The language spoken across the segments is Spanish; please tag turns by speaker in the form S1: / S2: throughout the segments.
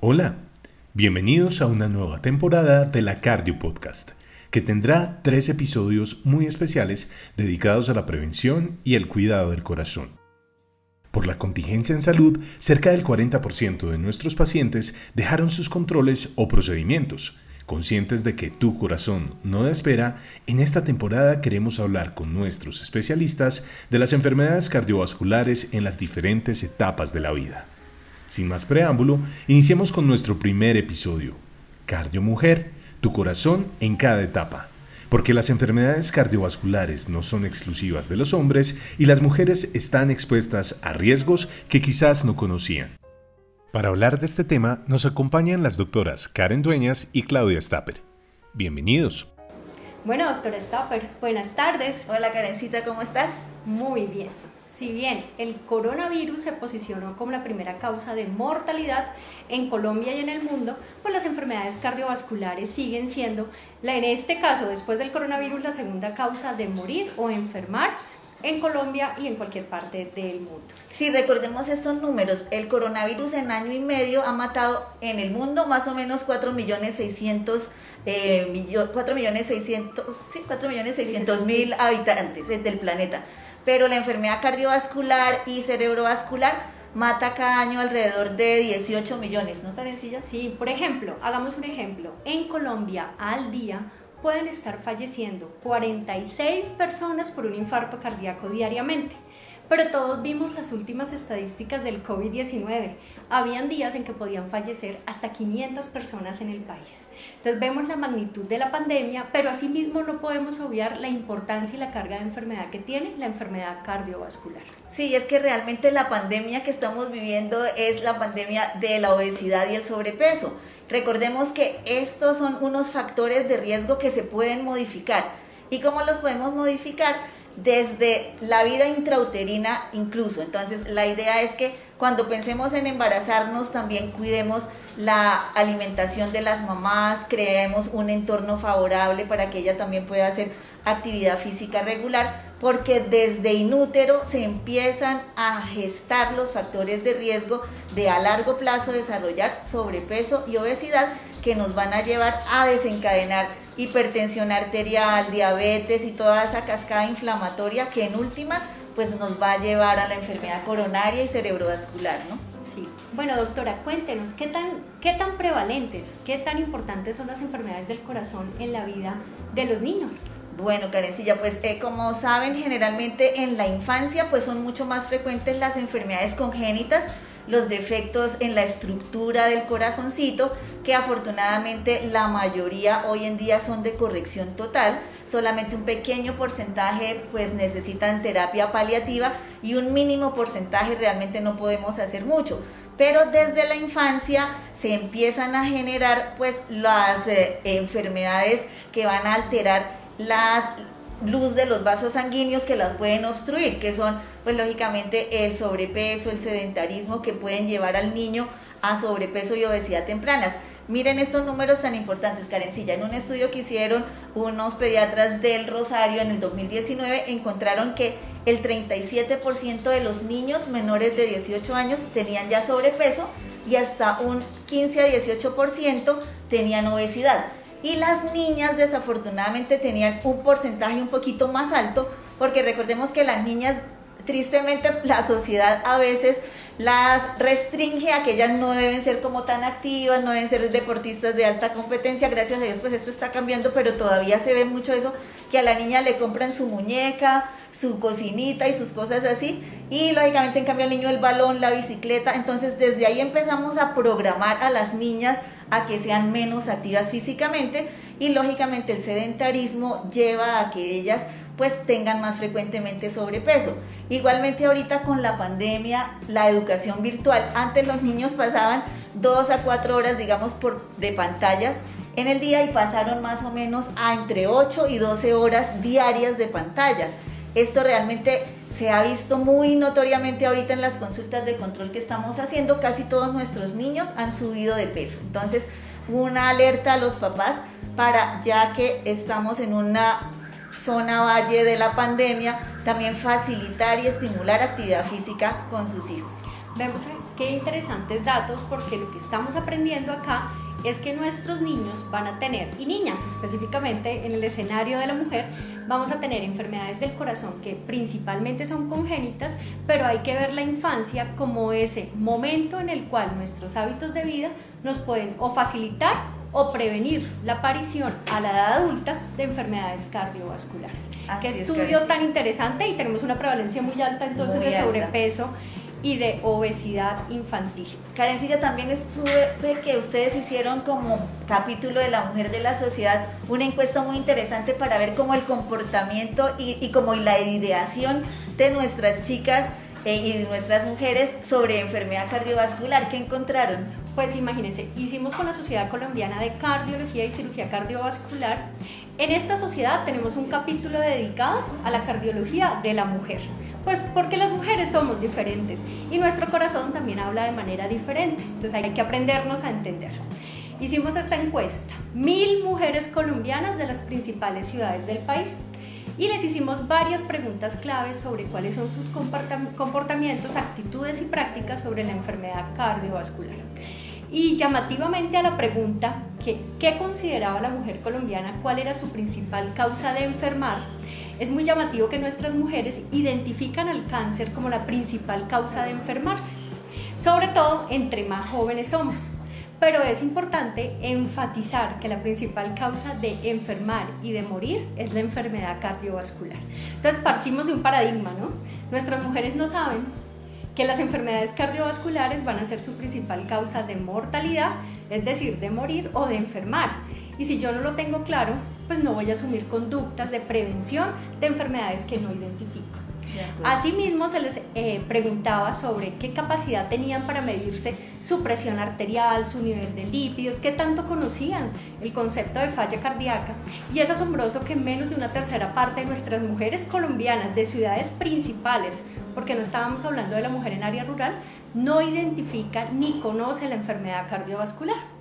S1: Hola, bienvenidos a una nueva temporada de la Cardio Podcast, que tendrá tres episodios muy especiales dedicados a la prevención y el cuidado del corazón. Por la contingencia en salud, cerca del 40% de nuestros pacientes dejaron sus controles o procedimientos. Conscientes de que tu corazón no espera, en esta temporada queremos hablar con nuestros especialistas de las enfermedades cardiovasculares en las diferentes etapas de la vida. Sin más preámbulo, iniciemos con nuestro primer episodio. Cardio Mujer, tu corazón en cada etapa. Porque las enfermedades cardiovasculares no son exclusivas de los hombres y las mujeres están expuestas a riesgos que quizás no conocían. Para hablar de este tema nos acompañan las doctoras Karen Dueñas y Claudia Stapper. Bienvenidos.
S2: Bueno, doctora Stapper, buenas tardes.
S3: Hola Karencita, ¿cómo estás?
S2: Muy bien. Si bien el coronavirus se posicionó como la primera causa de mortalidad en Colombia y en el mundo, pues las enfermedades cardiovasculares siguen siendo, en este caso, después del coronavirus, la segunda causa de morir o enfermar en Colombia y en cualquier parte del mundo.
S3: Si recordemos estos números, el coronavirus en año y medio ha matado en el mundo más o menos 4 millones 600 eh, 4 millones 600, sí, 4 millones 600 mil habitantes del planeta pero la enfermedad cardiovascular y cerebrovascular mata cada año alrededor de 18 millones, ¿no, Karencilla?
S2: Sí, por ejemplo, hagamos un ejemplo. En Colombia, al día, pueden estar falleciendo 46 personas por un infarto cardíaco diariamente. Pero todos vimos las últimas estadísticas del COVID-19. Habían días en que podían fallecer hasta 500 personas en el país. Entonces vemos la magnitud de la pandemia, pero asimismo no podemos obviar la importancia y la carga de enfermedad que tiene la enfermedad cardiovascular.
S3: Sí, es que realmente la pandemia que estamos viviendo es la pandemia de la obesidad y el sobrepeso. Recordemos que estos son unos factores de riesgo que se pueden modificar. ¿Y cómo los podemos modificar? Desde la vida intrauterina incluso. Entonces, la idea es que cuando pensemos en embarazarnos, también cuidemos la alimentación de las mamás, creemos un entorno favorable para que ella también pueda hacer actividad física regular, porque desde inútero se empiezan a gestar los factores de riesgo de a largo plazo desarrollar sobrepeso y obesidad que nos van a llevar a desencadenar hipertensión arterial, diabetes y toda esa cascada inflamatoria que en últimas pues nos va a llevar a la enfermedad coronaria y cerebrovascular, ¿no?
S2: Sí. Bueno, doctora, cuéntenos, ¿qué tan, qué tan prevalentes, qué tan importantes son las enfermedades del corazón en la vida de los niños?
S3: Bueno, Karencilla, pues eh, como saben, generalmente en la infancia pues son mucho más frecuentes las enfermedades congénitas, los defectos en la estructura del corazoncito, que afortunadamente la mayoría hoy en día son de corrección total, solamente un pequeño porcentaje pues necesitan terapia paliativa y un mínimo porcentaje realmente no podemos hacer mucho. Pero desde la infancia se empiezan a generar pues las eh, enfermedades que van a alterar las luz de los vasos sanguíneos que las pueden obstruir, que son pues lógicamente el sobrepeso, el sedentarismo que pueden llevar al niño a sobrepeso y obesidad tempranas. Miren estos números tan importantes, Karencilla. En un estudio que hicieron unos pediatras del Rosario en el 2019, encontraron que el 37% de los niños menores de 18 años tenían ya sobrepeso y hasta un 15 a 18% tenían obesidad y las niñas desafortunadamente tenían un porcentaje un poquito más alto, porque recordemos que las niñas, tristemente la sociedad a veces las restringe a que ellas no deben ser como tan activas, no deben ser deportistas de alta competencia, gracias a Dios pues esto está cambiando, pero todavía se ve mucho eso, que a la niña le compran su muñeca, su cocinita y sus cosas así, y lógicamente en cambio al niño el balón, la bicicleta, entonces desde ahí empezamos a programar a las niñas a que sean menos activas físicamente y lógicamente el sedentarismo lleva a que ellas pues tengan más frecuentemente sobrepeso. Igualmente ahorita con la pandemia, la educación virtual, antes los niños pasaban dos a cuatro horas, digamos, por, de pantallas en el día y pasaron más o menos a entre 8 y 12 horas diarias de pantallas. Esto realmente se ha visto muy notoriamente ahorita en las consultas de control que estamos haciendo. Casi todos nuestros niños han subido de peso. Entonces, una alerta a los papás para, ya que estamos en una zona valle de la pandemia, también facilitar y estimular actividad física con sus hijos.
S2: Vemos qué interesantes datos porque lo que estamos aprendiendo acá es que nuestros niños van a tener, y niñas específicamente en el escenario de la mujer, vamos a tener enfermedades del corazón que principalmente son congénitas, pero hay que ver la infancia como ese momento en el cual nuestros hábitos de vida nos pueden o facilitar o prevenir la aparición a la edad adulta de enfermedades cardiovasculares. Qué estudio tan interesante y tenemos una prevalencia muy alta entonces de sobrepeso y de obesidad infantil.
S3: Karencilla, también estuve que ustedes hicieron como capítulo de la mujer de la sociedad una encuesta muy interesante para ver cómo el comportamiento y, y como la ideación de nuestras chicas eh, y nuestras mujeres sobre enfermedad cardiovascular. ¿Qué encontraron?
S2: Pues imagínense, hicimos con la Sociedad Colombiana de Cardiología y Cirugía Cardiovascular. En esta sociedad tenemos un capítulo dedicado a la cardiología de la mujer. Pues porque las mujeres somos diferentes y nuestro corazón también habla de manera diferente. Entonces hay que aprendernos a entender. Hicimos esta encuesta, mil mujeres colombianas de las principales ciudades del país y les hicimos varias preguntas claves sobre cuáles son sus comportamientos, actitudes y prácticas sobre la enfermedad cardiovascular. Y llamativamente a la pregunta que, ¿qué consideraba la mujer colombiana? ¿Cuál era su principal causa de enfermar? Es muy llamativo que nuestras mujeres identifican al cáncer como la principal causa de enfermarse, sobre todo entre más jóvenes somos pero es importante enfatizar que la principal causa de enfermar y de morir es la enfermedad cardiovascular. Entonces partimos de un paradigma, ¿no? Nuestras mujeres no saben que las enfermedades cardiovasculares van a ser su principal causa de mortalidad, es decir, de morir o de enfermar. Y si yo no lo tengo claro, pues no voy a asumir conductas de prevención de enfermedades que no identifico. Asimismo, se les eh, preguntaba sobre qué capacidad tenían para medirse su presión arterial, su nivel de lípidos, qué tanto conocían el concepto de falla cardíaca. Y es asombroso que menos de una tercera parte de nuestras mujeres colombianas de ciudades principales, porque no estábamos hablando de la mujer en área rural, no identifica ni conoce la enfermedad cardiovascular.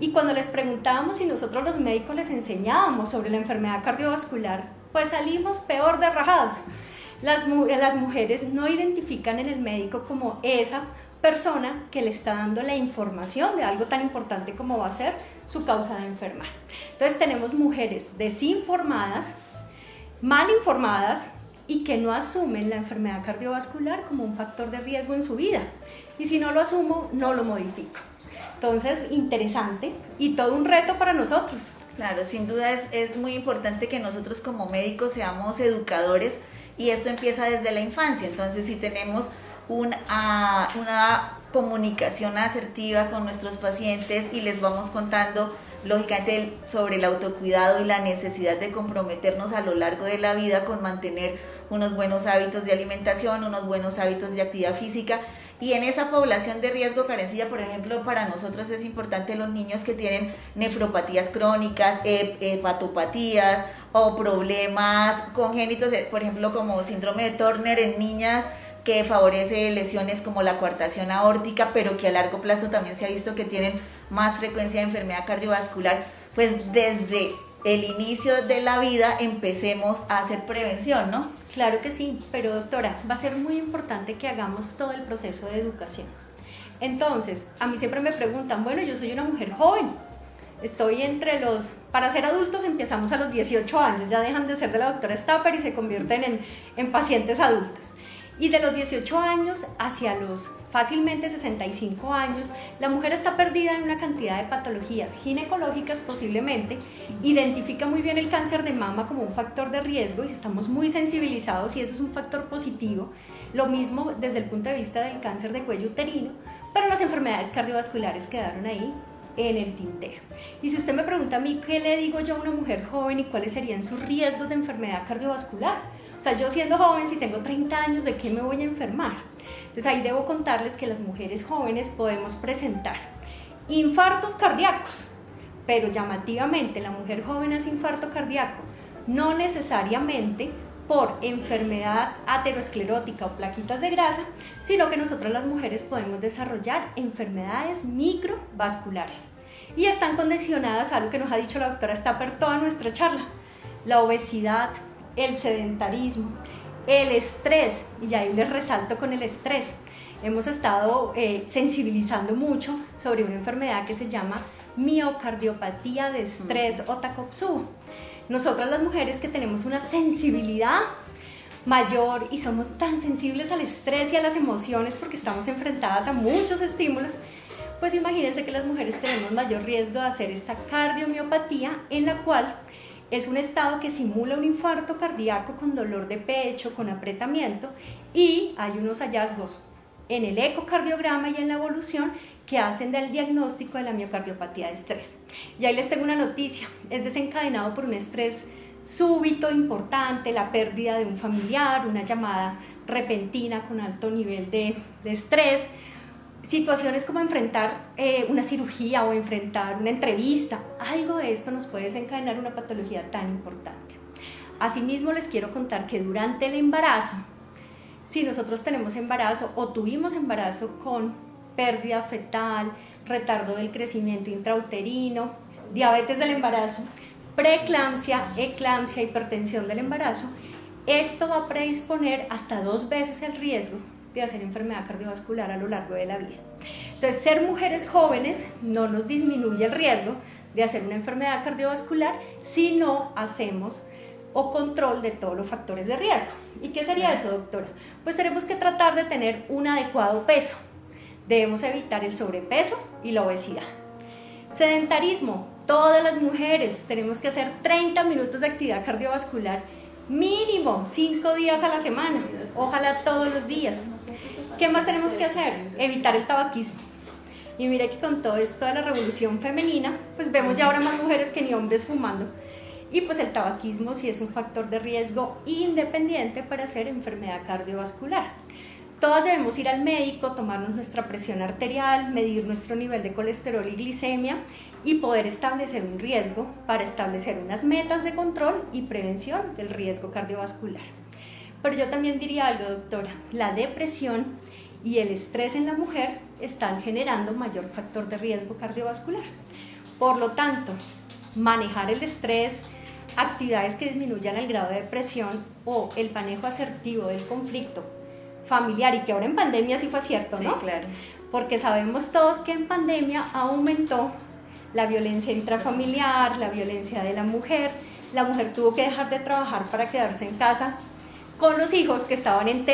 S2: Y cuando les preguntábamos si nosotros los médicos les enseñábamos sobre la enfermedad cardiovascular, pues salimos peor de rajados. Las, las mujeres no identifican en el médico como esa persona que le está dando la información de algo tan importante como va a ser su causa de enfermar. Entonces tenemos mujeres desinformadas, mal informadas y que no asumen la enfermedad cardiovascular como un factor de riesgo en su vida. Y si no lo asumo, no lo modifico. Entonces, interesante y todo un reto para nosotros.
S3: Claro, sin duda es, es muy importante que nosotros como médicos seamos educadores y esto empieza desde la infancia. Entonces, si tenemos una, una comunicación asertiva con nuestros pacientes y les vamos contando lógicamente sobre el autocuidado y la necesidad de comprometernos a lo largo de la vida con mantener unos buenos hábitos de alimentación, unos buenos hábitos de actividad física. Y en esa población de riesgo carencilla, por ejemplo, para nosotros es importante los niños que tienen nefropatías crónicas, hepatopatías o problemas congénitos, eh, por ejemplo, como síndrome de Turner en niñas que favorece lesiones como la coartación aórtica, pero que a largo plazo también se ha visto que tienen más frecuencia de enfermedad cardiovascular, pues desde el inicio de la vida empecemos a hacer prevención, ¿no?
S2: Claro que sí, pero doctora, va a ser muy importante que hagamos todo el proceso de educación. Entonces, a mí siempre me preguntan, bueno, yo soy una mujer joven, estoy entre los, para ser adultos empezamos a los 18 años, ya dejan de ser de la doctora Stapper y se convierten en, en pacientes adultos. Y de los 18 años hacia los fácilmente 65 años, la mujer está perdida en una cantidad de patologías ginecológicas posiblemente, identifica muy bien el cáncer de mama como un factor de riesgo y estamos muy sensibilizados y eso es un factor positivo. Lo mismo desde el punto de vista del cáncer de cuello uterino, pero las enfermedades cardiovasculares quedaron ahí en el tintero. Y si usted me pregunta a mí qué le digo yo a una mujer joven y cuáles serían sus riesgos de enfermedad cardiovascular, o sea, yo siendo joven, si tengo 30 años, ¿de qué me voy a enfermar? Entonces ahí debo contarles que las mujeres jóvenes podemos presentar infartos cardíacos, pero llamativamente la mujer joven hace infarto cardíaco, no necesariamente por enfermedad aterosclerótica o plaquitas de grasa, sino que nosotras las mujeres podemos desarrollar enfermedades microvasculares. Y están condicionadas a algo que nos ha dicho la doctora Stapper toda nuestra charla, la obesidad, el sedentarismo, el estrés, y ahí les resalto con el estrés. hemos estado eh, sensibilizando mucho sobre una enfermedad que se llama miocardiopatía de estrés o TACOPSU. Nosotras las mujeres que tenemos una sensibilidad mayor y somos tan sensibles al estrés y a las emociones porque estamos enfrentadas a muchos estímulos, pues imagínense que las mujeres tenemos mayor riesgo de hacer esta cardiomiopatía en la cual es un estado que simula un infarto cardíaco con dolor de pecho, con apretamiento y hay unos hallazgos en el ecocardiograma y en la evolución que hacen del diagnóstico de la miocardiopatía de estrés. Y ahí les tengo una noticia, es desencadenado por un estrés súbito, importante, la pérdida de un familiar, una llamada repentina con alto nivel de, estrés, situaciones como enfrentar eh, una cirugía o enfrentar una entrevista, algo de esto nos puede desencadenar una patología tan importante. Asimismo, les quiero contar que durante el embarazo, si nosotros tenemos embarazo o tuvimos embarazo con pérdida fetal, retardo del crecimiento intrauterino, diabetes del embarazo, preeclampsia, eclampsia, hipertensión del embarazo, esto va a predisponer hasta dos veces el riesgo de hacer enfermedad cardiovascular a lo largo de la vida. Entonces, ser mujeres jóvenes no nos disminuye el riesgo de hacer una enfermedad cardiovascular si no hacemos o control de todos los factores de riesgo. ¿Y qué sería eso, doctora? Pues tenemos que tratar de tener un adecuado peso. Debemos evitar el sobrepeso y la obesidad. Sedentarismo, todas las mujeres tenemos que hacer 30 minutos de actividad cardiovascular mínimo 5 días a la semana, ojalá todos los días. ¿Qué más tenemos que hacer? Evitar el tabaquismo. Y mire que con todo esto de la revolución femenina, pues vemos ya ahora más mujeres que ni hombres fumando. Y pues el tabaquismo sí es un factor de riesgo independiente para hacer enfermedad cardiovascular. Todos debemos ir al médico, tomarnos nuestra presión arterial, medir nuestro nivel de colesterol y glicemia y poder establecer un riesgo para establecer unas metas de control y prevención del riesgo cardiovascular. Pero yo también diría algo, doctora, la depresión y el estrés en la mujer están generando mayor factor de riesgo cardiovascular. Por lo tanto, manejar el estrés, actividades que disminuyan el grado de depresión o el manejo asertivo del conflicto familiar y que ahora en pandemia sí fue cierto, ¿no?
S3: Sí, claro.
S2: Porque sabemos todos que en pandemia aumentó la violencia intrafamiliar, la violencia de la mujer. La mujer tuvo que dejar de trabajar para quedarse en casa con los hijos que estaban en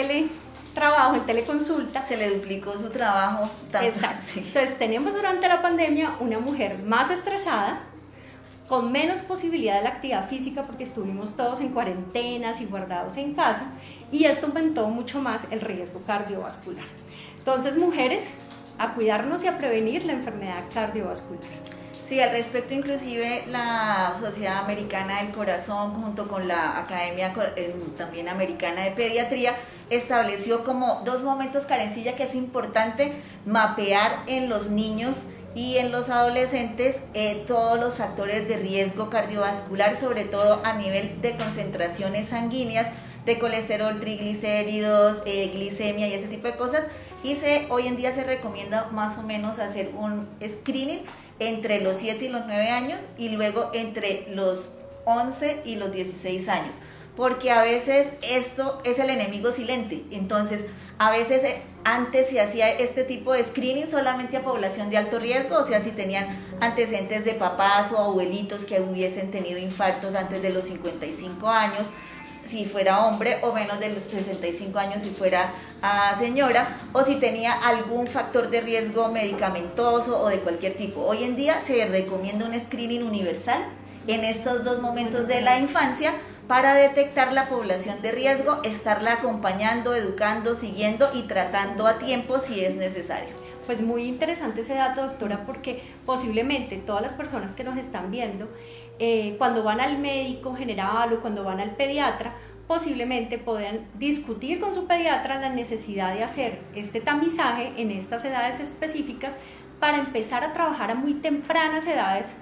S2: teletrabajo, en teleconsulta.
S3: Se le duplicó su trabajo.
S2: Exacto. Entonces tenemos durante la pandemia una mujer más estresada, con menos posibilidad de la actividad física porque estuvimos todos en cuarentenas y guardados en casa y esto aumentó mucho más el riesgo cardiovascular. Entonces, mujeres, a cuidarnos y a prevenir la enfermedad cardiovascular.
S3: Sí, al respecto inclusive la Sociedad Americana del Corazón junto con la Academia eh, también Americana de Pediatría estableció como dos momentos carencilla que es importante mapear en los niños y en los adolescentes eh, todos los factores de riesgo cardiovascular, sobre todo a nivel de concentraciones sanguíneas, de colesterol, triglicéridos, eh, glicemia y ese tipo de cosas. Y se, hoy en día se recomienda más o menos hacer un screening entre los 7 y los 9 años y luego entre los 11 y los 16 años porque a veces esto es el enemigo silente. Entonces, a veces eh, antes se hacía este tipo de screening solamente a población de alto riesgo, o sea, si tenían antecedentes de papás o abuelitos que hubiesen tenido infartos antes de los 55 años, si fuera hombre, o menos de los 65 años si fuera ah, señora, o si tenía algún factor de riesgo medicamentoso o de cualquier tipo. Hoy en día se recomienda un screening universal en estos dos momentos de la infancia para detectar la población de riesgo, estarla acompañando, educando, siguiendo y tratando a tiempo si es necesario.
S2: Pues muy interesante ese dato, doctora, porque posiblemente todas las personas que nos están viendo, eh, cuando van al médico general o cuando van al pediatra, posiblemente podrán discutir con su pediatra la necesidad de hacer este tamizaje en estas edades específicas para empezar a trabajar a muy tempranas edades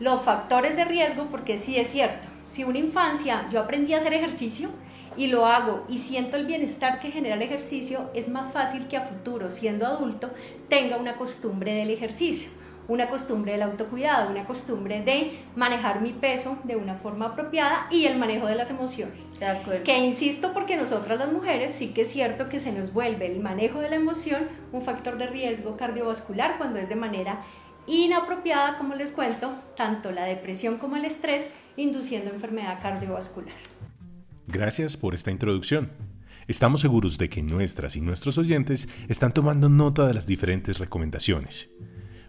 S2: los factores de riesgo, porque sí es cierto, si una infancia yo aprendí a hacer ejercicio y lo hago y siento el bienestar que genera el ejercicio, es más fácil que a futuro, siendo adulto, tenga una costumbre del ejercicio. Una costumbre del autocuidado, una costumbre de manejar mi peso de una forma apropiada y el manejo de las emociones.
S3: De acuerdo.
S2: Que insisto porque nosotras las mujeres sí que es cierto que se nos vuelve el manejo de la emoción un factor de riesgo cardiovascular cuando es de manera inapropiada, como les cuento, tanto la depresión como el estrés, induciendo enfermedad cardiovascular.
S1: Gracias por esta introducción. Estamos seguros de que nuestras y nuestros oyentes están tomando nota de las diferentes recomendaciones.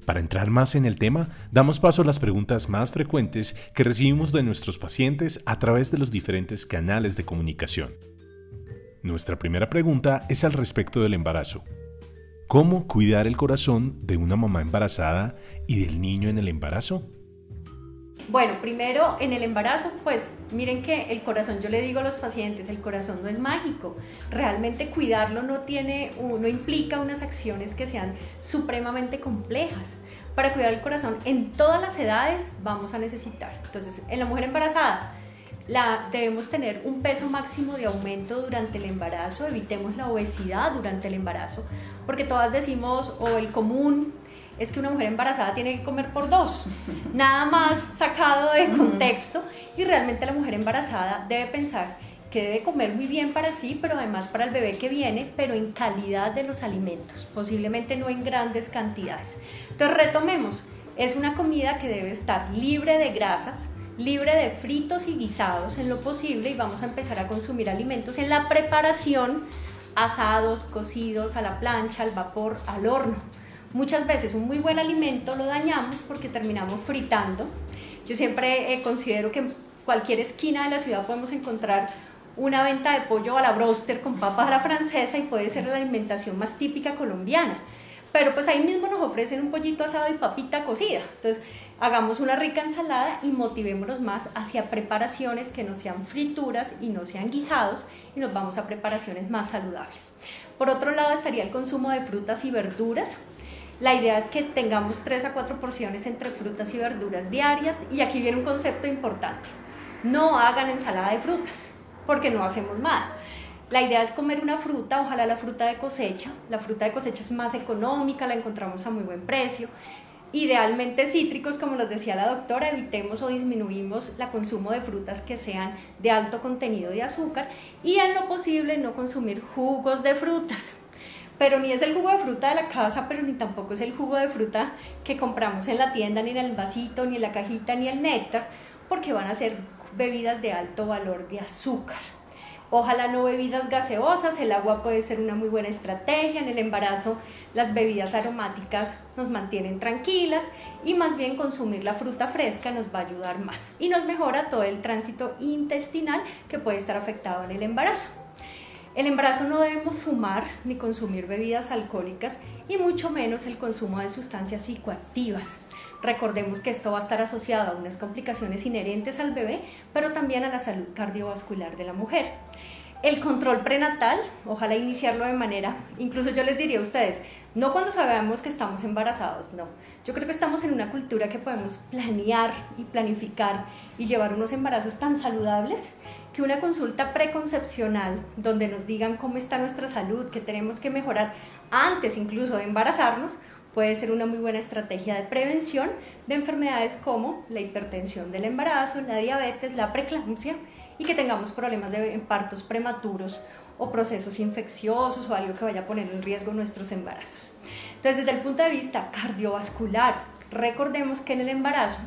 S1: Para entrar más en el tema, damos paso a las preguntas más frecuentes que recibimos de nuestros pacientes a través de los diferentes canales de comunicación. Nuestra primera pregunta es al respecto del embarazo. ¿Cómo cuidar el corazón de una mamá embarazada y del niño en el embarazo?
S2: Bueno, primero en el embarazo, pues miren que el corazón, yo le digo a los pacientes, el corazón no es mágico. Realmente cuidarlo no tiene, no implica unas acciones que sean supremamente complejas. Para cuidar el corazón en todas las edades vamos a necesitar. Entonces, en la mujer embarazada, la, debemos tener un peso máximo de aumento durante el embarazo, evitemos la obesidad durante el embarazo, porque todas decimos, o el común es que una mujer embarazada tiene que comer por dos, nada más sacado de contexto. Y realmente la mujer embarazada debe pensar que debe comer muy bien para sí, pero además para el bebé que viene, pero en calidad de los alimentos, posiblemente no en grandes cantidades. Entonces retomemos, es una comida que debe estar libre de grasas, libre de fritos y guisados en lo posible y vamos a empezar a consumir alimentos en la preparación, asados, cocidos, a la plancha, al vapor, al horno Muchas veces un muy buen alimento lo dañamos porque terminamos fritando. Yo siempre eh, considero que en cualquier esquina de la ciudad podemos encontrar una venta de pollo a la broster con papas a la francesa y puede ser la alimentación más típica colombiana. Pero pues ahí mismo nos ofrecen un pollito asado y papita cocida. Entonces, hagamos una rica ensalada y motivémonos más hacia preparaciones que no sean frituras y no sean guisados y nos vamos a preparaciones más saludables. Por otro lado estaría el consumo de frutas y verduras. La idea es que tengamos 3 a 4 porciones entre frutas y verduras diarias y aquí viene un concepto importante. No hagan ensalada de frutas porque no hacemos nada. La idea es comer una fruta, ojalá la fruta de cosecha. La fruta de cosecha es más económica, la encontramos a muy buen precio. Idealmente cítricos, como nos decía la doctora, evitemos o disminuimos el consumo de frutas que sean de alto contenido de azúcar y en lo posible no consumir jugos de frutas pero ni es el jugo de fruta de la casa, pero ni tampoco es el jugo de fruta que compramos en la tienda, ni en el vasito, ni en la cajita, ni el néctar, porque van a ser bebidas de alto valor de azúcar. Ojalá no bebidas gaseosas, el agua puede ser una muy buena estrategia. En el embarazo las bebidas aromáticas nos mantienen tranquilas y más bien consumir la fruta fresca nos va a ayudar más y nos mejora todo el tránsito intestinal que puede estar afectado en el embarazo. El embarazo no debemos fumar ni consumir bebidas alcohólicas y mucho menos el consumo de sustancias psicoactivas. Recordemos que esto va a estar asociado a unas complicaciones inherentes al bebé, pero también a la salud cardiovascular de la mujer. El control prenatal, ojalá iniciarlo de manera, incluso yo les diría a ustedes, no cuando sabemos que estamos embarazados, no. Yo creo que estamos en una cultura que podemos planear y planificar y llevar unos embarazos tan saludables que una consulta preconcepcional donde nos digan cómo está nuestra salud, que tenemos que mejorar antes incluso de embarazarnos, puede ser una muy buena estrategia de prevención de enfermedades como la hipertensión del embarazo, la diabetes, la preeclampsia y que tengamos problemas de partos prematuros o procesos infecciosos o algo que vaya a poner en riesgo nuestros embarazos. Entonces, desde el punto de vista cardiovascular, recordemos que en el embarazo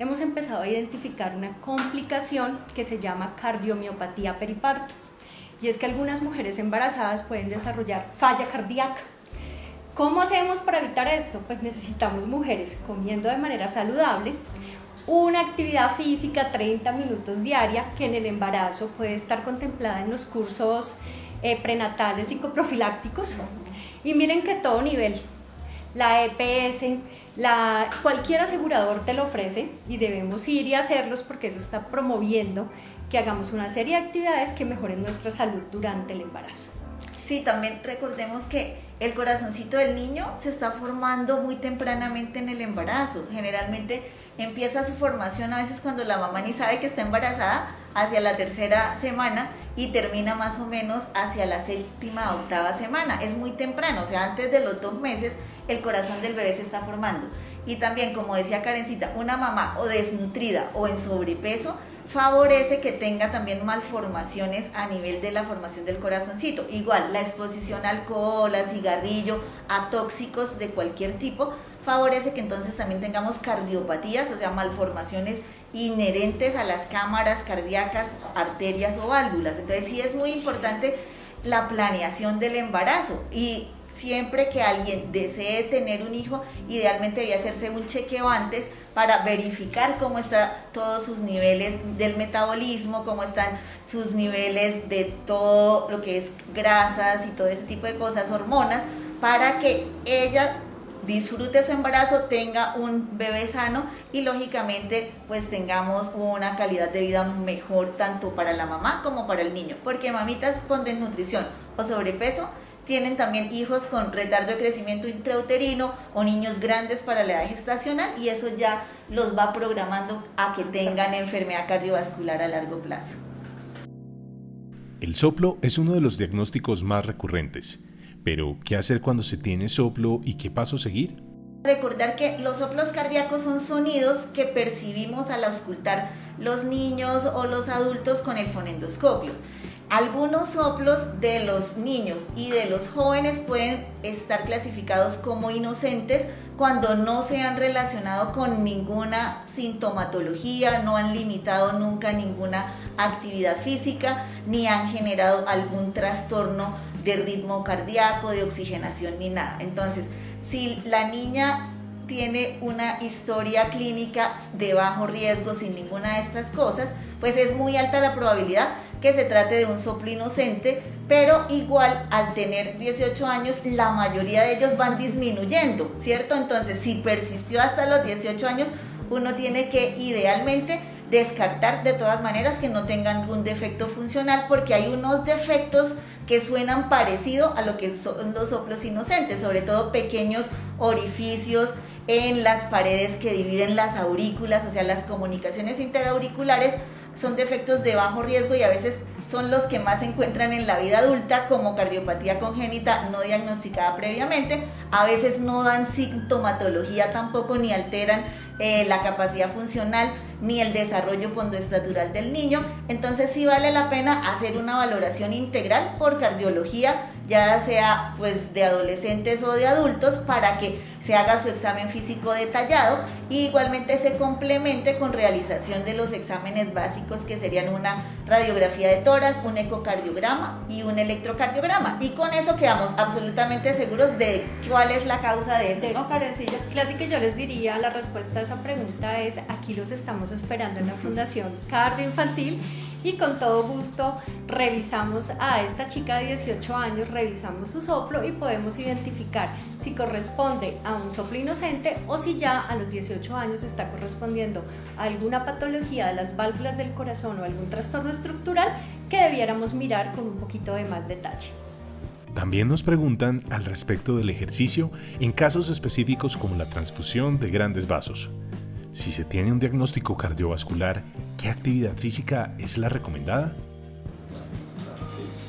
S2: hemos empezado a identificar una complicación que se llama cardiomiopatía periparto. Y es que algunas mujeres embarazadas pueden desarrollar falla cardíaca. ¿Cómo hacemos para evitar esto? Pues necesitamos mujeres comiendo de manera saludable, una actividad física 30 minutos diaria que en el embarazo puede estar contemplada en los cursos eh, prenatales y coprofilácticos. Y miren que todo nivel, la EPS, la, cualquier asegurador te lo ofrece y debemos ir y hacerlos porque eso está promoviendo que hagamos una serie de actividades que mejoren nuestra salud durante el embarazo.
S3: Sí, también recordemos que el corazoncito del niño se está formando muy tempranamente en el embarazo. Generalmente empieza su formación a veces cuando la mamá ni sabe que está embarazada, hacia la tercera semana y termina más o menos hacia la séptima, octava semana. Es muy temprano, o sea, antes de los dos meses el corazón del bebé se está formando. Y también, como decía Karencita, una mamá o desnutrida o en sobrepeso favorece que tenga también malformaciones a nivel de la formación del corazoncito. Igual, la exposición al alcohol, a cigarrillo, a tóxicos de cualquier tipo, favorece que entonces también tengamos cardiopatías, o sea, malformaciones inherentes a las cámaras cardíacas, arterias o válvulas. Entonces sí es muy importante la planeación del embarazo y siempre que alguien desee tener un hijo, idealmente debe hacerse un chequeo antes para verificar cómo están todos sus niveles del metabolismo, cómo están sus niveles de todo lo que es grasas y todo ese tipo de cosas, hormonas, para que ella disfrute su embarazo, tenga un bebé sano y lógicamente pues tengamos una calidad de vida mejor tanto para la mamá como para el niño, porque mamitas con desnutrición o sobrepeso tienen también hijos con retardo de crecimiento intrauterino o niños grandes para la edad gestacional y eso ya los va programando a que tengan enfermedad cardiovascular a largo plazo.
S1: El soplo es uno de los diagnósticos más recurrentes pero, ¿qué hacer cuando se tiene soplo y qué paso seguir?
S3: Recordar que los soplos cardíacos son sonidos que percibimos al auscultar los niños o los adultos con el fonendoscopio. Algunos soplos de los niños y de los jóvenes pueden estar clasificados como inocentes cuando no se han relacionado con ninguna sintomatología, no han limitado nunca ninguna actividad física, ni han generado algún trastorno de ritmo cardíaco, de oxigenación ni nada. Entonces, si la niña tiene una historia clínica de bajo riesgo sin ninguna de estas cosas, pues es muy alta la probabilidad que se trate de un soplo inocente, pero igual al tener 18 años la mayoría de ellos van disminuyendo, ¿cierto? Entonces si persistió hasta los 18 años, uno tiene que idealmente descartar de todas maneras que no tengan algún defecto funcional porque hay unos defectos que suenan parecido a lo que son los soplos inocentes, sobre todo pequeños orificios en las paredes que dividen las aurículas, o sea, las comunicaciones interauriculares son defectos de bajo riesgo y a veces son los que más se encuentran en la vida adulta como cardiopatía congénita no diagnosticada previamente. A veces no dan sintomatología tampoco ni alteran eh, la capacidad funcional ni el desarrollo postnatural del niño. Entonces sí vale la pena hacer una valoración integral por cardiología, ya sea pues de adolescentes o de adultos, para que se haga su examen físico detallado y igualmente se complemente con realización de los exámenes básicos que serían una radiografía de toras, un ecocardiograma y un electrocardiograma. Y con eso quedamos absolutamente seguros de cuál es la causa de eso, ¿no,
S2: Casi que yo les diría, la respuesta a esa pregunta es, aquí los estamos esperando en la Fundación Cardio Infantil y con todo gusto revisamos a esta chica de 18 años, revisamos su soplo y podemos identificar si corresponde a un soplo inocente o si ya a los 18 años está correspondiendo a alguna patología de las válvulas del corazón o algún trastorno estructural que debiéramos mirar con un poquito de más detalle.
S1: También nos preguntan al respecto del ejercicio en casos específicos como la transfusión de grandes vasos. Si se tiene un diagnóstico cardiovascular, ¿qué actividad física es la recomendada?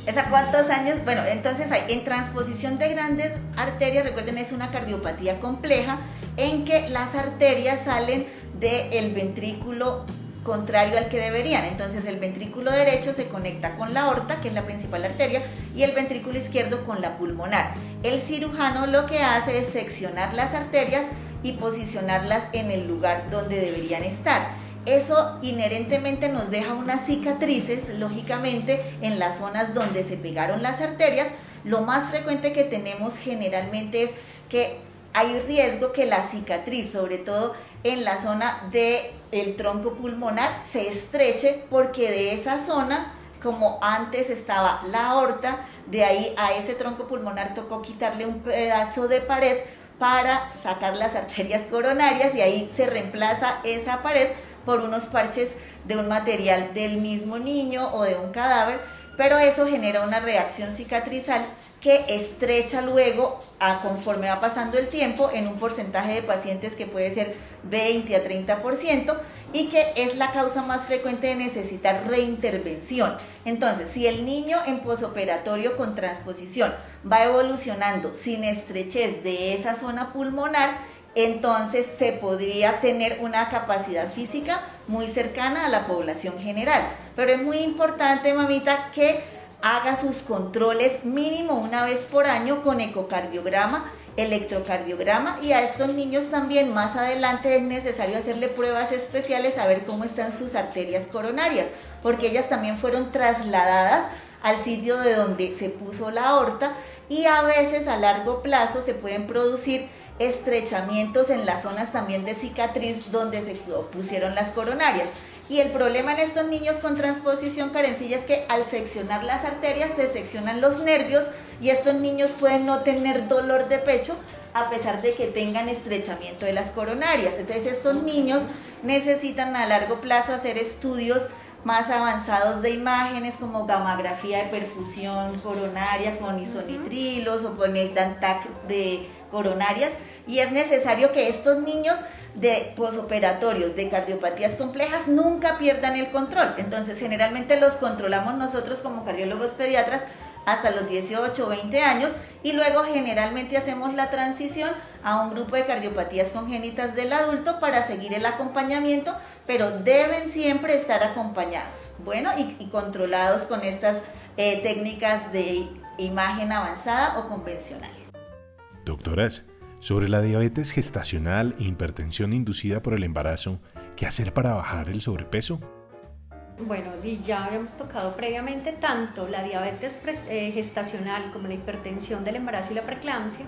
S3: ¿Es cuántos años? Bueno, entonces hay en transposición de grandes arterias, recuerden, es una cardiopatía compleja en que las arterias salen del ventrículo contrario al que deberían. Entonces el ventrículo derecho se conecta con la aorta, que es la principal arteria, y el ventrículo izquierdo con la pulmonar. El cirujano lo que hace es seccionar las arterias y posicionarlas en el lugar donde deberían estar. Eso inherentemente nos deja unas cicatrices, lógicamente, en las zonas donde se pegaron las arterias. Lo más frecuente que tenemos generalmente es que hay riesgo que la cicatriz, sobre todo en la zona del tronco pulmonar, se estreche porque de esa zona, como antes estaba la aorta, de ahí a ese tronco pulmonar tocó quitarle un pedazo de pared para sacar las arterias coronarias y ahí se reemplaza esa pared por unos parches de un material del mismo niño o de un cadáver, pero eso genera una reacción cicatrizal que estrecha luego a conforme va pasando el tiempo en un porcentaje de pacientes que puede ser 20 a 30% y que es la causa más frecuente de necesitar reintervención. Entonces, si el niño en posoperatorio con transposición va evolucionando sin estrechez de esa zona pulmonar, entonces se podría tener una capacidad física muy cercana a la población general. Pero es muy importante, mamita, que haga sus controles mínimo una vez por año con ecocardiograma, electrocardiograma y a estos niños también más adelante es necesario hacerle pruebas especiales a ver cómo están sus arterias coronarias, porque ellas también fueron trasladadas al sitio de donde se puso la aorta y a veces a largo plazo se pueden producir estrechamientos en las zonas también de cicatriz donde se pusieron las coronarias. Y el problema en estos niños con transposición carencilla es que al seccionar las arterias se seccionan los nervios y estos niños pueden no tener dolor de pecho a pesar de que tengan estrechamiento de las coronarias. Entonces estos niños necesitan a largo plazo hacer estudios más avanzados de imágenes como gamografía de perfusión coronaria con isonitrilos o con el DANTAC de coronarias y es necesario que estos niños de posoperatorios de cardiopatías complejas nunca pierdan el control. Entonces, generalmente los controlamos nosotros como cardiólogos pediatras hasta los 18 o 20 años y luego generalmente hacemos la transición a un grupo de cardiopatías congénitas del adulto para seguir el acompañamiento, pero deben siempre estar acompañados, bueno, y, controlados con estas eh, técnicas de imagen avanzada o convencional.
S1: Doctoras, sobre la diabetes gestacional e hipertensión inducida por el embarazo, ¿qué hacer para bajar el sobrepeso?
S2: Bueno, ya habíamos tocado previamente tanto la diabetes eh, gestacional como la hipertensión del embarazo y la preeclampsia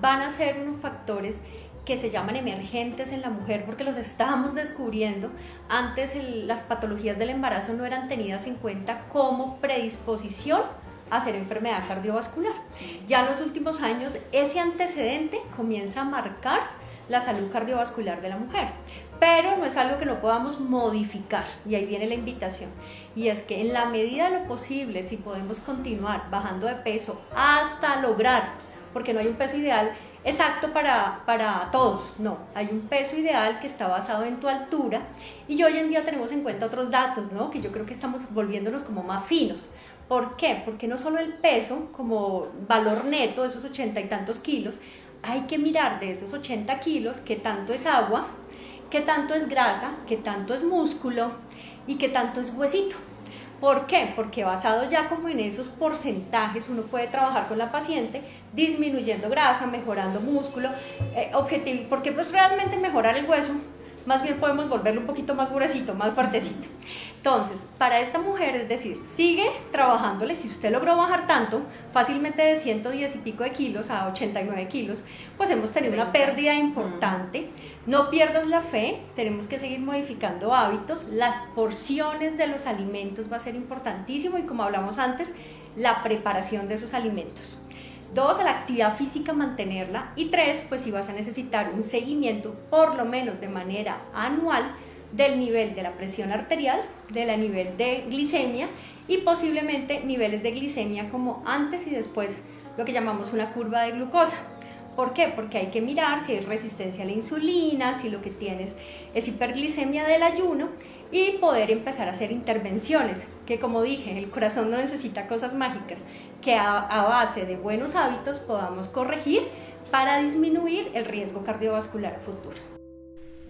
S2: van a ser unos factores que se llaman emergentes en la mujer porque los estamos descubriendo. Antes las patologías del embarazo no eran tenidas en cuenta como predisposición hacer enfermedad cardiovascular. Ya en los últimos años ese antecedente comienza a marcar la salud cardiovascular de la mujer, pero no es algo que no podamos modificar y ahí viene la invitación y es que en la medida de lo posible si podemos continuar bajando de peso hasta lograr, porque no hay un peso ideal, exacto para, para todos, no, hay un peso ideal que está basado en tu altura y hoy en día tenemos en cuenta otros datos, ¿no? que yo creo que estamos volviéndonos como más finos. ¿Por qué? Porque no solo el peso como valor neto, esos ochenta y tantos kilos, hay que mirar de esos 80 kilos qué tanto es agua, qué tanto es grasa, qué tanto es músculo y qué tanto es huesito. ¿Por qué? Porque basado ya como en esos porcentajes uno puede trabajar con la paciente disminuyendo grasa, mejorando músculo, eh, objetivo, porque pues realmente mejorar el hueso más bien podemos volverlo un poquito más gruesito, más fuertecito. Entonces, para esta mujer, es decir, sigue trabajándole, si usted logró bajar tanto, fácilmente de 110 y pico de kilos a 89 kilos, pues hemos tenido una pérdida importante. No pierdas la fe, tenemos que seguir modificando hábitos, las porciones de los alimentos va a ser importantísimo y como hablamos antes, la preparación de esos alimentos. Dos, la actividad física mantenerla. Y tres, pues si vas a necesitar un seguimiento, por lo menos de manera anual, del nivel de la presión arterial, del nivel de glicemia y posiblemente niveles de glicemia como antes y después, lo que llamamos una curva de glucosa. ¿Por qué? Porque hay que mirar si hay resistencia a la insulina, si lo que tienes es hiperglicemia del ayuno y poder empezar a hacer intervenciones, que como dije, el corazón no necesita cosas mágicas, que a, base de buenos hábitos podamos corregir para disminuir el riesgo cardiovascular futuro.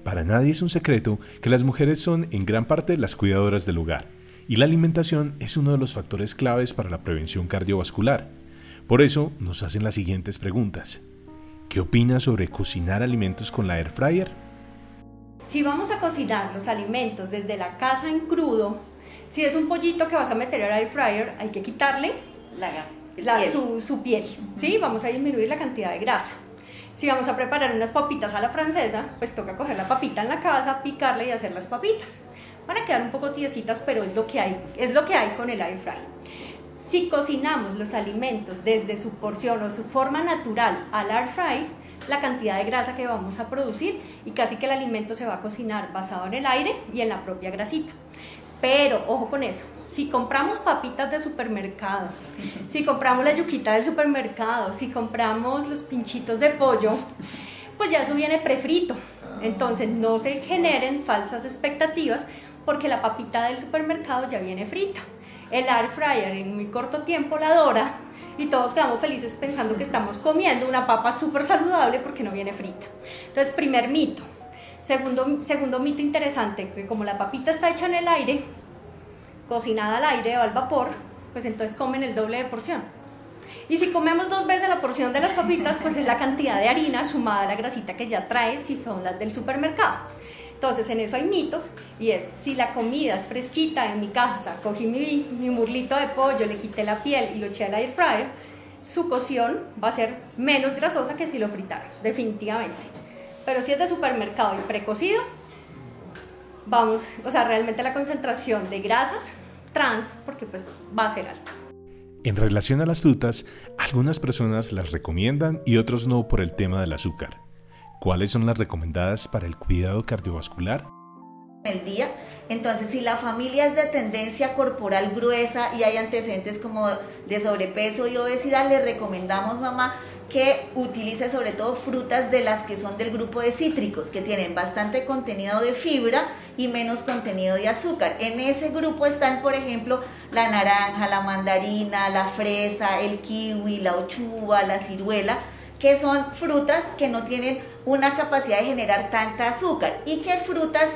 S1: Para nadie es un secreto que las mujeres son en gran parte las cuidadoras del hogar y la alimentación es uno de los factores claves para la prevención cardiovascular. Por eso nos hacen las siguientes preguntas. ¿Qué opinas sobre cocinar alimentos con la air fryer?
S2: Si vamos a cocinar los alimentos desde la casa en crudo, si es un pollito que vas a meter al air fryer, hay que quitarle la, Su, piel, ¿sí? Vamos a disminuir la cantidad de grasa. Si vamos a preparar unas papitas a la francesa, pues toca coger la papita en la casa, picarla y hacer las papitas. Van a quedar un poco tiesitas, pero es lo que hay, es lo que hay con el air fry. Si cocinamos los alimentos desde su porción o su forma natural al air fry, la cantidad de grasa que vamos a producir y casi que el alimento se va a cocinar basado en el aire y en la propia grasita. Pero, ojo con eso, si compramos papitas de supermercado, si compramos la yuquita del supermercado, si compramos los pinchitos de pollo, pues ya eso viene prefrito. Entonces no se generen falsas expectativas porque la papita del supermercado ya viene frita. El air fryer en muy corto tiempo la dora y todos quedamos felices pensando que estamos comiendo una papa súper saludable porque no viene frita. Entonces, primer mito. Segundo, segundo mito interesante, que como la papita está hecha en el aire, cocinada al aire o al vapor, pues entonces comen el doble de porción. Y si comemos dos veces la porción de las papitas, pues es la cantidad de harina sumada a la grasita que ya trae si son las del supermercado. Entonces en eso hay mitos y es si la comida es fresquita en mi casa, cogí mi, mi murlito de pollo, le quité la piel y lo eché al air fryer, su cocción va a ser menos grasosa que si lo fritáramos, definitivamente. Pero si es de supermercado y precocido, vamos, o sea, realmente la concentración de grasas trans, porque pues va a ser alta.
S1: En relación a las frutas, algunas personas las recomiendan y otros no por el tema del azúcar. ¿Cuáles son las recomendadas para el cuidado cardiovascular?
S3: El día. Entonces, si la familia es de tendencia corporal gruesa y hay antecedentes como de sobrepeso y obesidad, le recomendamos, mamá, que utilice sobre todo frutas de las que son del grupo de cítricos, que tienen bastante contenido de fibra y menos contenido de azúcar. En ese grupo están, por ejemplo, la naranja, la mandarina, la fresa, el kiwi, la ochuva, la ciruela, que son frutas que no tienen una capacidad de generar tanta azúcar y que frutas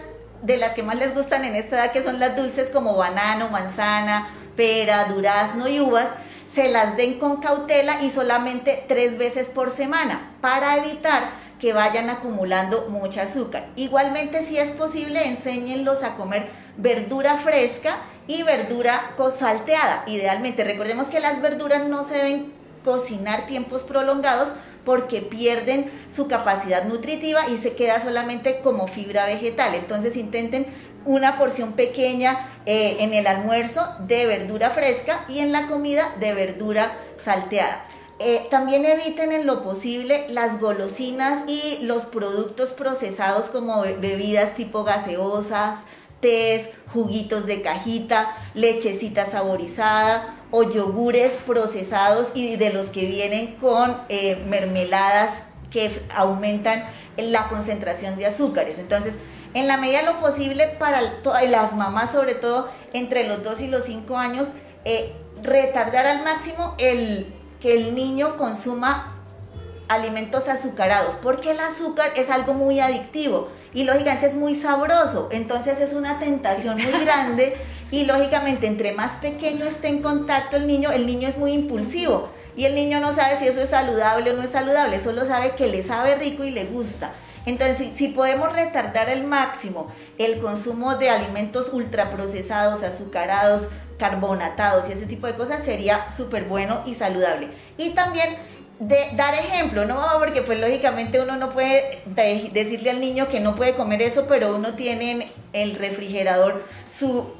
S3: de las que más les gustan en esta edad, que son las dulces como banano, manzana, pera, durazno y uvas, se las den con cautela y solamente tres veces por semana para evitar que vayan acumulando mucha azúcar. Igualmente, si es posible, enséñenlos a comer verdura fresca y verdura salteada. Idealmente, recordemos que las verduras no se deben cocinar tiempos prolongados porque pierden su capacidad nutritiva y se queda solamente como fibra vegetal. Entonces intenten una porción pequeña eh, en el almuerzo de verdura fresca y en la comida de verdura salteada. Eh, también eviten en lo posible las golosinas y los productos procesados como bebidas tipo gaseosas, tés, juguitos de cajita, lechecita saborizada o yogures procesados y de los que vienen con eh, mermeladas que aumentan la concentración de azúcares. Entonces, en la medida de lo posible para las mamás, sobre todo entre los 2 y los 5 años, eh, retardar al máximo el que el niño consuma alimentos azucarados, porque el azúcar es algo muy adictivo y lógicamente es muy sabroso, entonces es una tentación muy grande y lógicamente entre más pequeño esté en contacto el niño, el niño es muy impulsivo y el niño no sabe si eso es saludable o no es saludable, solo sabe que le sabe rico y le gusta. Entonces, si, podemos retardar al máximo el consumo de alimentos ultraprocesados, azucarados, carbonatados y ese tipo de cosas, sería súper bueno y saludable. Y también de dar ejemplo, ¿no? Porque pues lógicamente uno no puede decirle al niño que no puede comer eso, pero uno tiene en el refrigerador su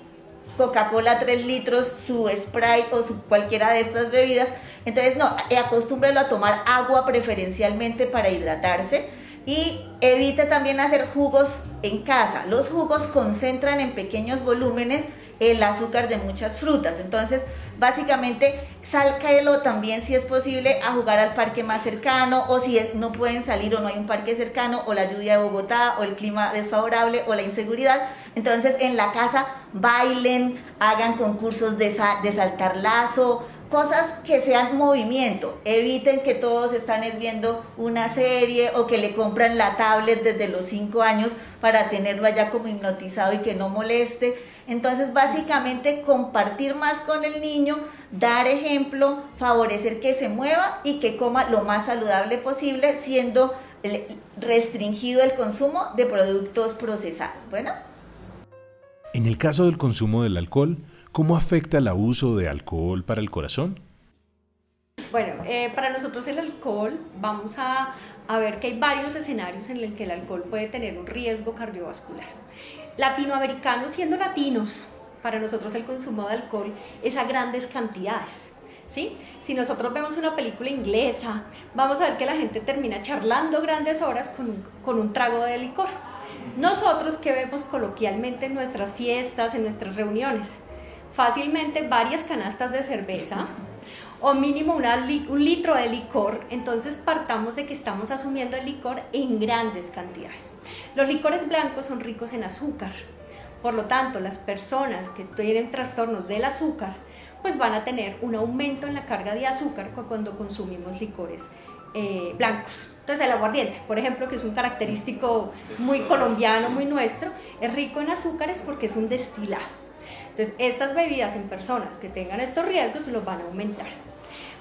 S3: Coca-Cola 3 litros, su Sprite o su cualquiera de estas bebidas. Entonces, no, acostúmbrelo a tomar agua preferencialmente para hidratarse y evite también hacer jugos en casa. Los jugos concentran en pequeños volúmenes el azúcar de muchas frutas. Entonces, básicamente, sálcalo también si es posible a jugar al parque más cercano o si no pueden salir o no hay un parque cercano o la lluvia de Bogotá o el clima desfavorable o la inseguridad. Entonces, en la casa bailen, hagan concursos de, de saltar lazo, cosas que sean movimiento, eviten que todos están viendo una serie o que le compran la tablet desde los 5 años para tenerlo allá como hipnotizado y que no moleste. Entonces, básicamente, compartir más con el niño, dar ejemplo, favorecer que se mueva y que coma lo más saludable posible, siendo restringido el consumo de productos procesados. Bueno.
S1: En el caso del consumo del alcohol, ¿Cómo afecta el abuso de alcohol para el corazón?
S2: Bueno, eh, para nosotros el alcohol, vamos a, ver que hay varios escenarios en los que el alcohol puede tener un riesgo cardiovascular. Latinoamericanos siendo latinos, para nosotros el consumo de alcohol es a grandes cantidades. ¿Sí? Si nosotros vemos una película inglesa, vamos a ver que la gente termina charlando grandes horas con con un trago de licor. Nosotros que vemos coloquialmente en nuestras fiestas, en nuestras reuniones, fácilmente varias canastas de cerveza o mínimo un litro de licor, entonces partamos de que estamos asumiendo el licor en grandes cantidades. Los licores blancos son ricos en azúcar, por lo tanto las personas que tienen trastornos del azúcar pues van a tener un aumento en la carga de azúcar cuando consumimos licores eh, blancos. Entonces el aguardiente, por ejemplo, que es un característico muy colombiano, muy nuestro, es rico en azúcares porque es un destilado. Entonces estas bebidas en personas que tengan estos riesgos los van a aumentar.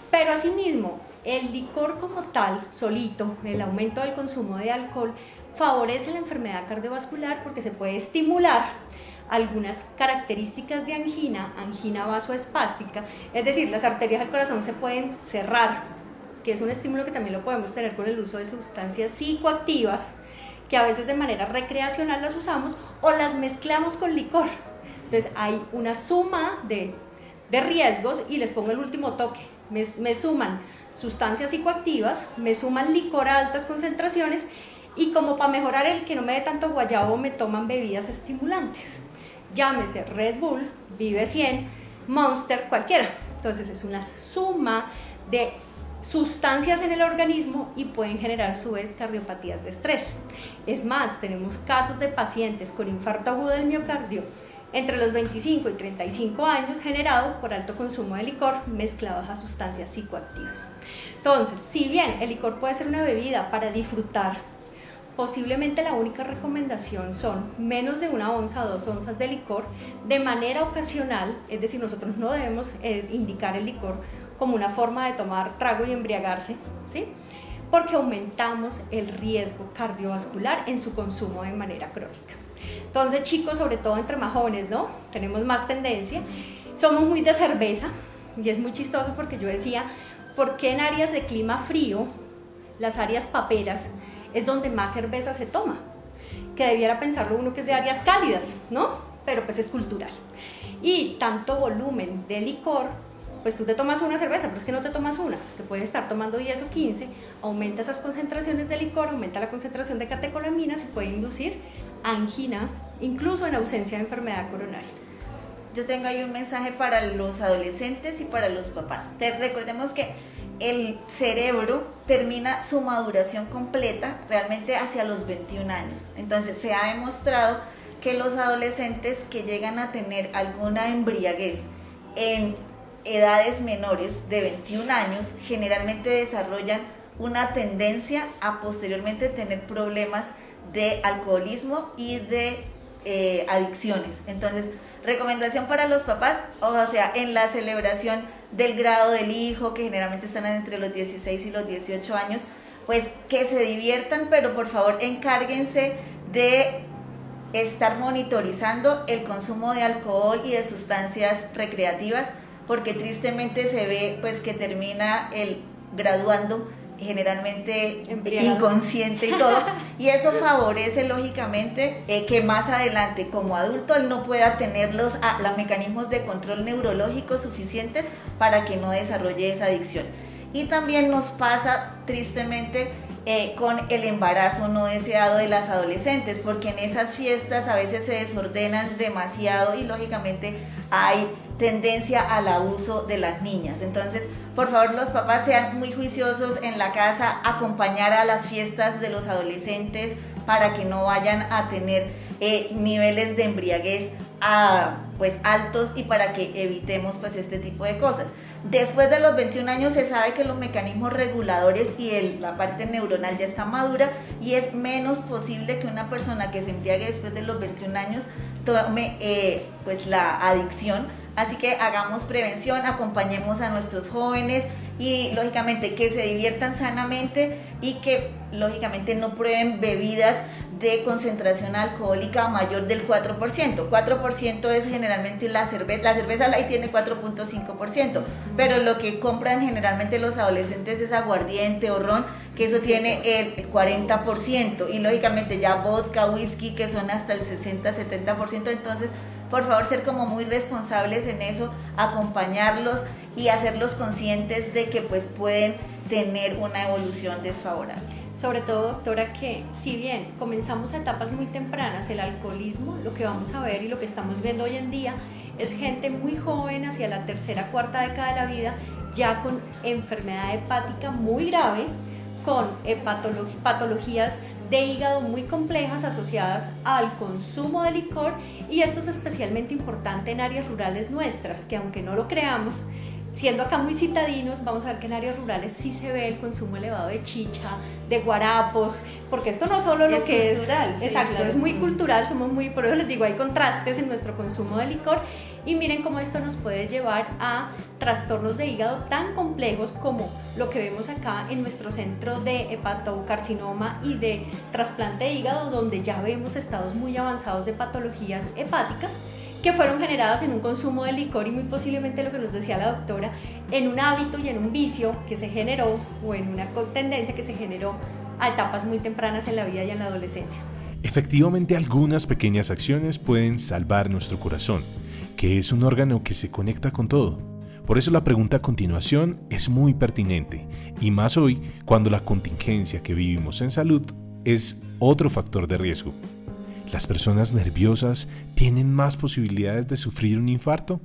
S2: Pero asimismo, el licor como tal, solito, el aumento del consumo de alcohol, favorece la enfermedad cardiovascular porque se puede estimular algunas características de angina, angina vasoespástica, es decir, las arterias del corazón se pueden cerrar que es un estímulo que también lo podemos tener con el uso de sustancias psicoactivas, que a veces de manera recreacional las usamos o las mezclamos con licor. Entonces hay una suma de, de riesgos y les pongo el último toque. Me, me suman sustancias psicoactivas, me suman licor a altas concentraciones y como para mejorar el que no me dé tanto guayabo me toman bebidas estimulantes. Llámese Red Bull, Vive 100, Monster, cualquiera. Entonces es una suma de sustancias en el organismo y pueden generar su vez cardiopatías de estrés. Es más, tenemos casos de pacientes con infarto agudo del miocardio entre los 25 y 35 años generado por alto consumo de licor mezclados a sustancias psicoactivas. Entonces, si bien el licor puede ser una bebida para disfrutar, posiblemente la única recomendación son menos de una onza o dos onzas de licor de manera ocasional, es decir, nosotros no debemos eh, indicar el licor como una forma de tomar trago y embriagarse, ¿sí? porque aumentamos el riesgo cardiovascular en su consumo de manera crónica. Entonces, chicos, sobre todo entre más jóvenes, ¿no? Tenemos más tendencia. Somos muy de cerveza y es muy chistoso porque yo decía, ¿por qué en áreas de clima frío, las áreas paperas, es donde más cerveza se toma? Que debiera pensarlo uno que es de áreas cálidas, ¿no? Pero pues es cultural. Y tanto volumen de licor pues tú te tomas una cerveza, pero es que no te tomas una, te puedes estar tomando 10 o 15, aumenta esas concentraciones de licor, aumenta la concentración de catecolaminas y puede inducir angina, incluso en ausencia de enfermedad coronaria.
S3: Yo tengo ahí un mensaje para los adolescentes y para los papás. Te, recordemos que el cerebro termina su maduración completa realmente hacia los 21 años. Entonces se ha demostrado que los adolescentes que llegan a tener alguna embriaguez en edades menores de 21 años generalmente desarrollan una tendencia a posteriormente tener problemas de alcoholismo y de eh, adicciones. Entonces, recomendación para los papás, o sea, en la celebración del grado del hijo, que generalmente están entre los 16 y los 18 años, pues que se diviertan, pero por favor encárguense de estar monitorizando el consumo de alcohol y de sustancias recreativas porque tristemente se ve pues que termina el graduando generalmente inconsciente y todo, y eso favorece lógicamente eh, que más adelante como adulto él no pueda tener los, ah, los mecanismos de control neurológico suficientes para que no desarrolle esa adicción. Y también nos pasa tristemente eh, con el embarazo no deseado de las adolescentes, porque en esas fiestas a veces se desordenan demasiado y lógicamente hay tendencia al abuso de las niñas. Entonces, por favor, los papás sean muy juiciosos en la casa, acompañar a las fiestas de los adolescentes para que no vayan a tener eh, niveles de embriaguez ah, pues altos y para que evitemos pues este tipo de cosas. Después de los 21 años se sabe que los mecanismos reguladores y la parte neuronal ya está madura y es menos posible que una persona que se embriague después de los 21 años tome eh, pues la adicción. Así que hagamos prevención, acompañemos a nuestros jóvenes y lógicamente que se diviertan sanamente y que lógicamente no prueben bebidas de concentración alcohólica mayor del 4%. 4% es generalmente la cerveza, la cerveza light tiene 4.5%, pero lo que compran generalmente los adolescentes es aguardiente o ron, que eso tiene el 40%, y lógicamente ya vodka, whisky, que son hasta el 60-70%, entonces por favor ser como muy responsables en eso, acompañarlos y hacerlos conscientes de que pues pueden tener una evolución desfavorable.
S2: Sobre todo doctora, que si bien comenzamos a etapas muy tempranas, el alcoholismo, lo que vamos a ver y lo que estamos viendo hoy en día es gente muy joven hacia la tercera, cuarta década de la vida, ya con enfermedad hepática muy grave, con patologías de hígado muy complejas asociadas al consumo de licor y esto es especialmente importante en áreas rurales nuestras, que aunque no lo creamos, siendo acá muy citadinos, vamos a ver que en áreas rurales sí se ve el consumo elevado de chicha, de guarapos, porque esto no solo lo que es, exacto, es muy cultural, somos muy, por eso les digo, hay contrastes en nuestro consumo de licor y miren cómo esto nos puede llevar a trastornos de hígado tan complejos como lo que vemos acá en nuestro centro de hepatocarcinoma y de trasplante de hígado, donde ya vemos estados muy avanzados de patologías hepáticas que fueron generadas en un consumo de licor y muy posiblemente lo que nos decía la doctora, en un hábito y en un vicio que se generó o en una tendencia que se generó a etapas muy tempranas en la vida y en la adolescencia.
S1: Efectivamente, algunas pequeñas acciones pueden salvar nuestro corazón, que es un órgano que se conecta con todo. Por eso la pregunta a continuación es muy pertinente, y más hoy cuando la contingencia que vivimos en salud es otro factor de riesgo. ¿Las personas nerviosas tienen más posibilidades de sufrir un infarto?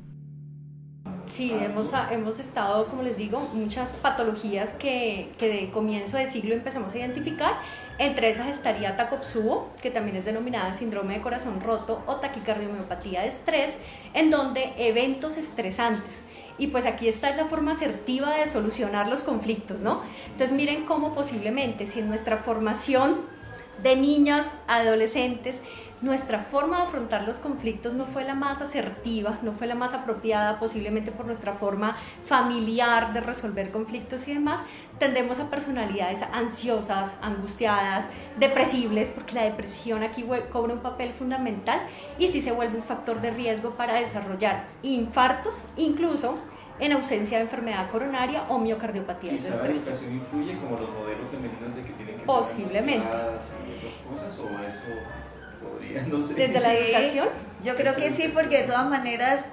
S2: Sí, hemos, hemos estado, como les digo, muchas patologías que, que de comienzo de siglo empezamos a identificar. Entre esas estaría Takotsubo, que también es denominada síndrome de corazón roto o taquicardiomyopatía de estrés, en donde eventos estresantes y pues aquí está la forma asertiva de solucionar los conflictos, ¿no? Entonces miren cómo posiblemente si en nuestra formación de niñas, adolescentes, nuestra forma de afrontar los conflictos no fue la más asertiva, no fue la más apropiada, posiblemente por nuestra forma familiar de resolver conflictos y demás, tendemos a personalidades ansiosas, angustiadas, depresibles, porque la depresión aquí cobra un papel fundamental y sí se vuelve un factor de riesgo para desarrollar infartos, incluso en ausencia de enfermedad coronaria o miocardiopatía.
S4: ¿Quizá la educación influye como los modelos femeninos de que tienen que
S2: Posiblemente.
S4: ser y esas cosas o eso podría, no sé.
S2: Desde la educación,
S3: yo creo que sí, porque de todas maneras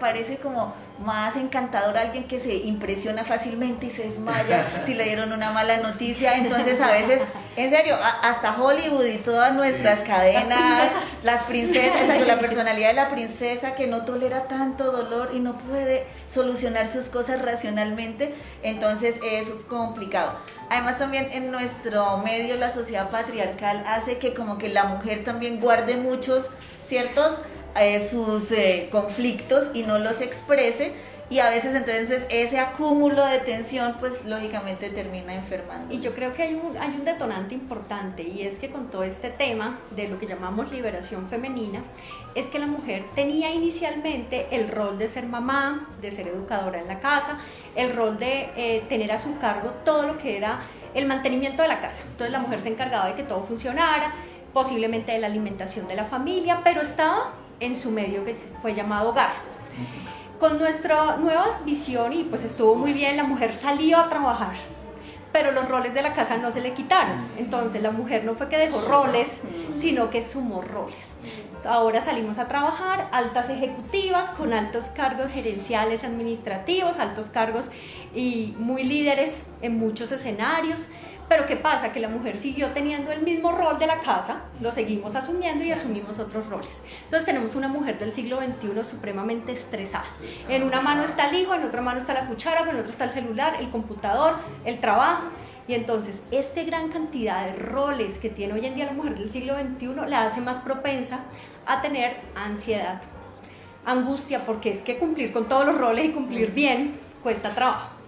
S3: parece como más encantador alguien que se impresiona fácilmente y se desmaya si le dieron una mala noticia. Entonces, a veces, en serio, hasta Hollywood y todas nuestras cadenas, las princesas, la personalidad de la princesa que no tolera tanto dolor y no puede solucionar sus cosas racionalmente, entonces es complicado. Además, también en nuestro medio, la sociedad patriarcal hace que como que la mujer también guarde muchos ciertos eh, sus eh, conflictos y no los exprese y a veces entonces ese acúmulo de tensión pues lógicamente termina enfermando.
S2: Y yo creo que hay un, hay un detonante importante y es que con todo este tema de lo que llamamos liberación femenina, es que la mujer tenía inicialmente el rol de ser mamá, de ser educadora en la casa, el rol de eh, tener a su cargo todo lo que era el mantenimiento de la casa. Entonces la mujer se encargaba de que todo funcionara, posiblemente de la alimentación de la familia, pero estaba en su medio que fue llamado hogar. Con nuestra nueva visión, y pues estuvo muy bien, la mujer salió a trabajar, pero los roles de la casa no se le quitaron. Entonces la mujer no fue que dejó roles, sino que sumó roles. Ahora salimos a trabajar, altas ejecutivas, con altos cargos gerenciales, administrativos, altos cargos y muy líderes en muchos escenarios. Pero ¿qué pasa? Que la mujer siguió teniendo el mismo rol de la casa, lo seguimos asumiendo y asumimos otros roles. Entonces tenemos una mujer del siglo XXI supremamente estresada. En una mano está el hijo, en otra mano está la cuchara, en otra está el celular, el computador, el trabajo. Y entonces, esta gran cantidad de roles que tiene hoy en día la mujer del siglo XXI la hace más propensa a tener ansiedad, angustia, porque es que cumplir con todos los roles y cumplir bien cuesta trabajo.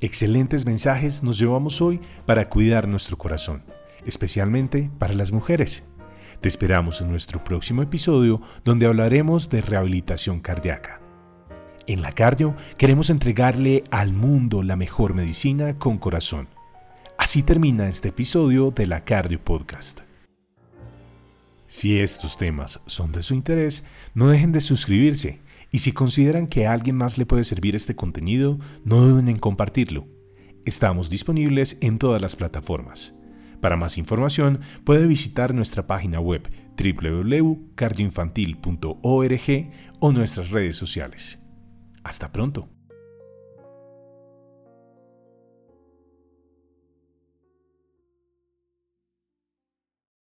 S1: Excelentes mensajes nos llevamos hoy para cuidar nuestro corazón, especialmente para las mujeres. Te esperamos en nuestro próximo episodio donde hablaremos de rehabilitación cardíaca. En la cardio queremos entregarle al mundo la mejor medicina con corazón. Así termina este episodio de la Cardio Podcast. Si estos temas son de su interés, no dejen de suscribirse y si consideran que a alguien más le puede servir este contenido, no duden en compartirlo. Estamos disponibles en todas las plataformas. Para más información puede visitar nuestra página web www.cardioinfantil.org o nuestras redes sociales. Hasta pronto.